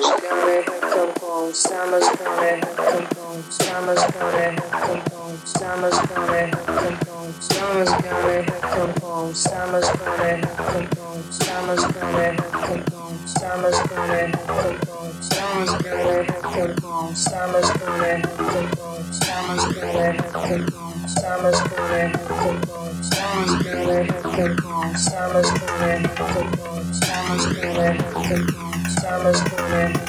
Summer's gonna have come home. Summer's gonna have come home. Summer's gonna have come home. Summer's gonna have come home. Summer's gonna have come home. Summer's gonna have come home. Summer's gonna have come home. Summer's gonna have come home. Summer's gonna have come home. Summer's gonna have come home. Summer's gonna have come home. Summer's gonna have come home. Summer's gonna have come home. Summer's gonna have come home. Summer's gonna have come home. Summer's gonna have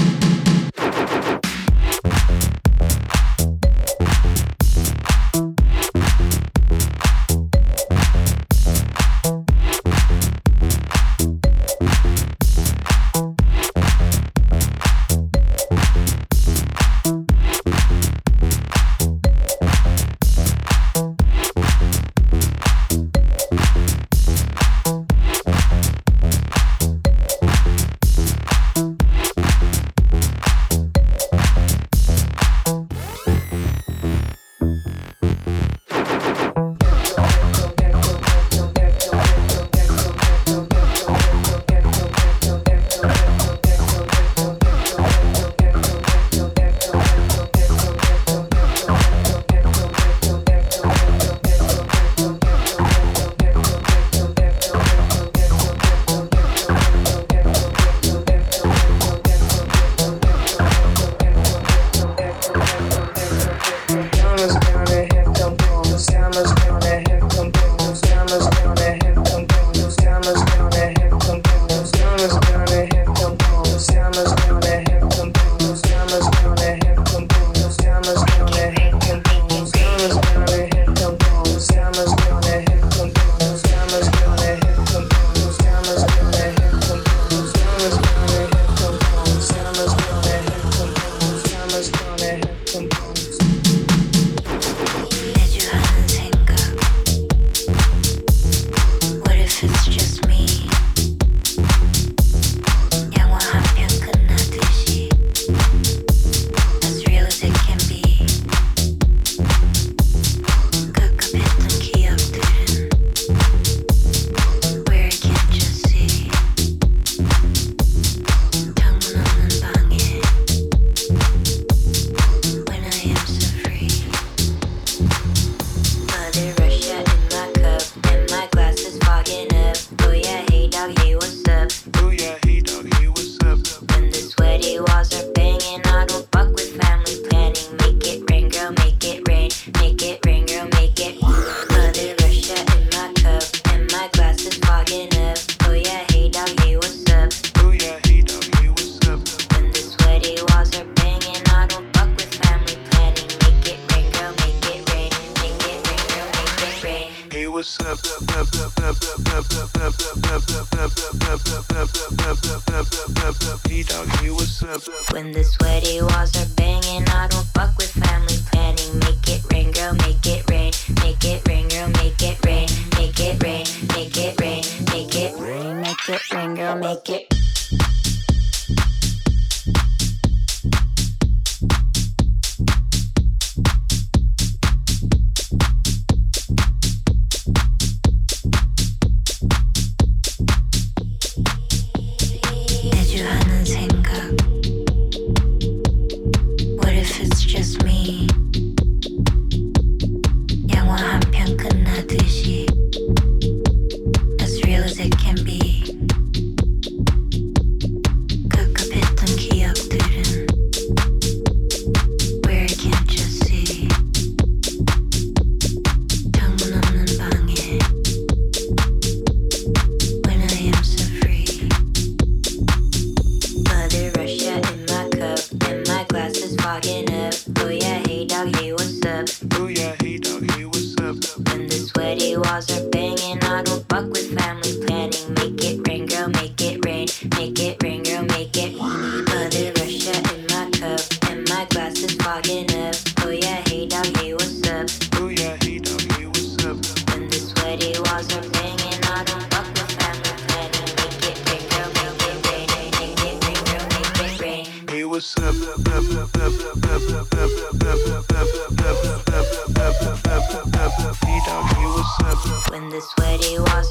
make it.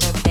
Thank you.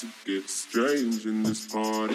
to get strange in this party.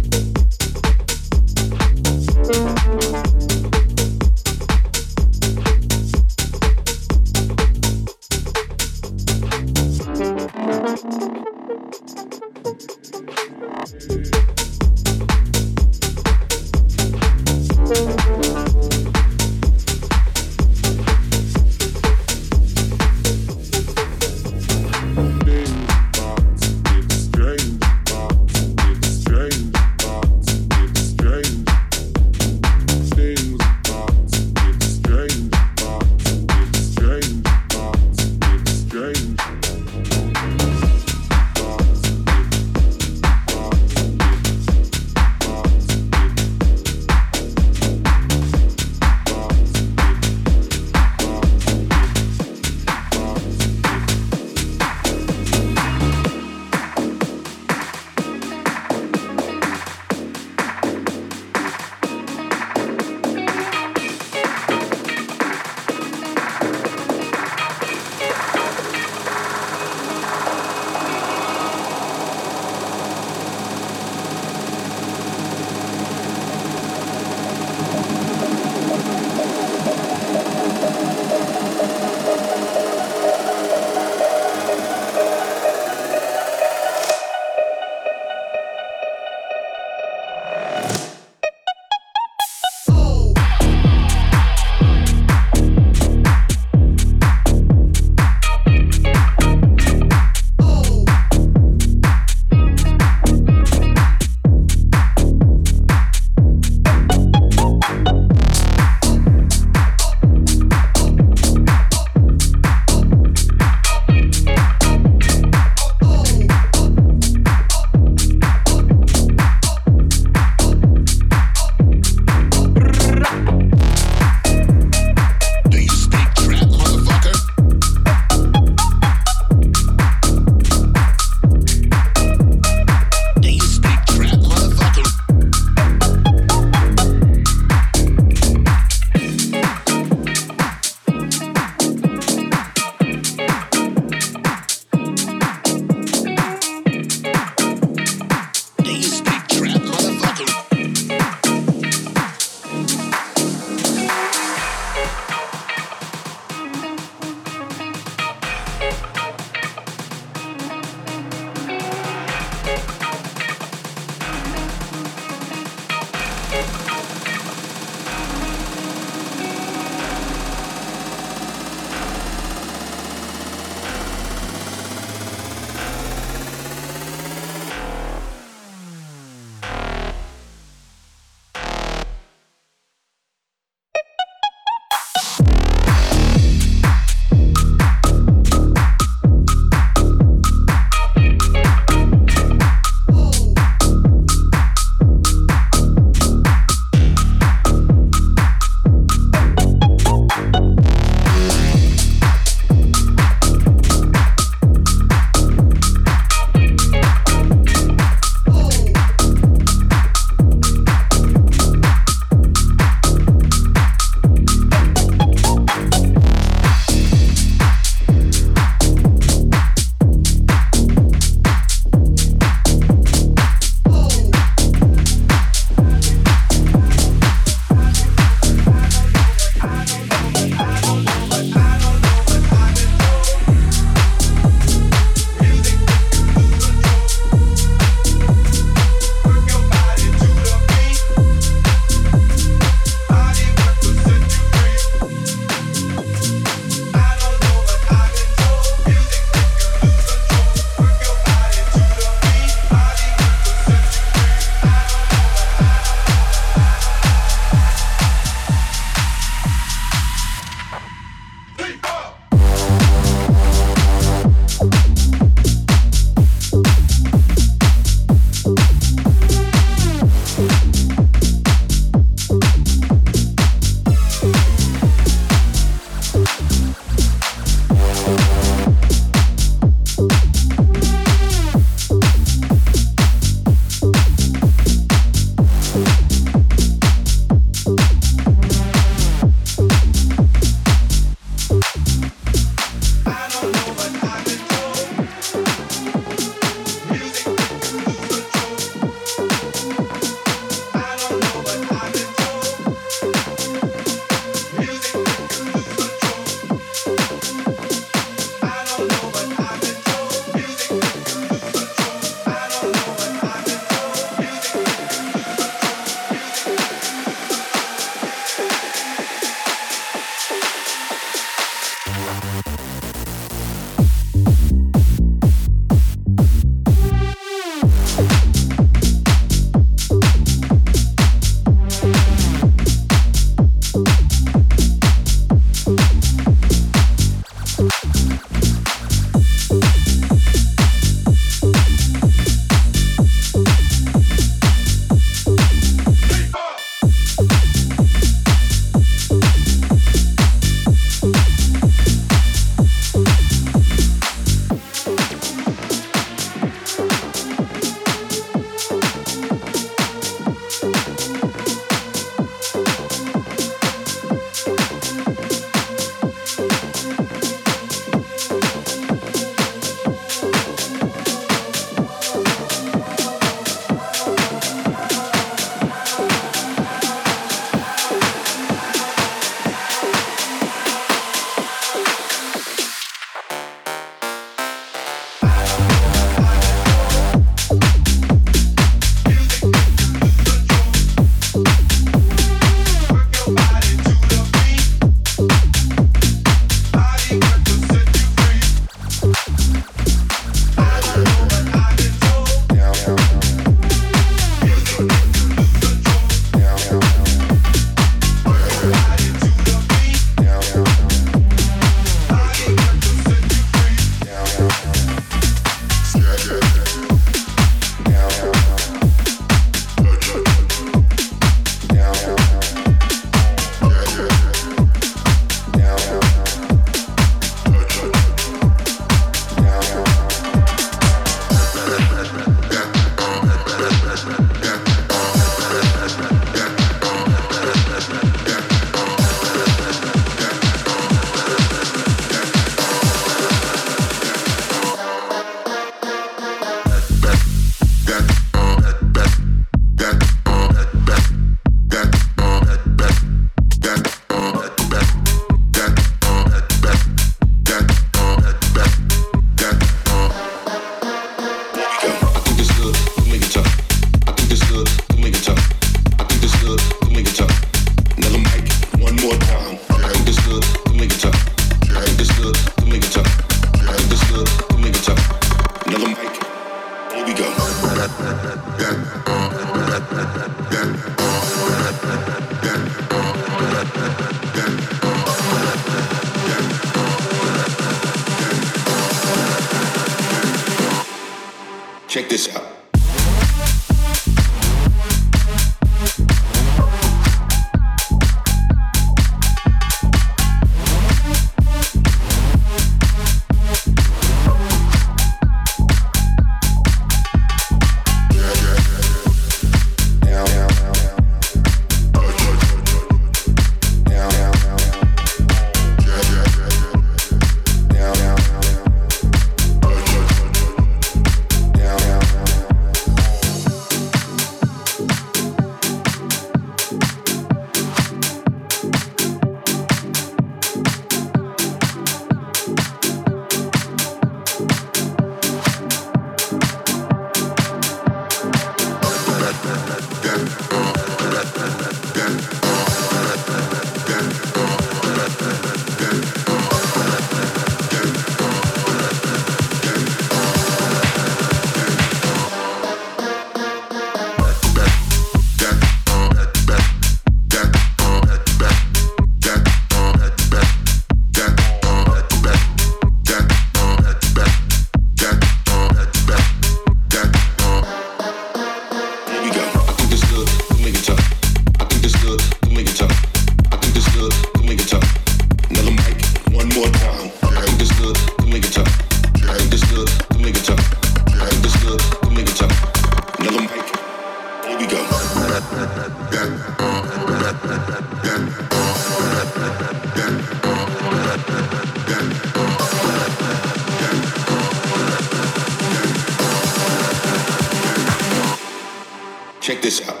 Down, this down.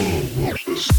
slow, watch this.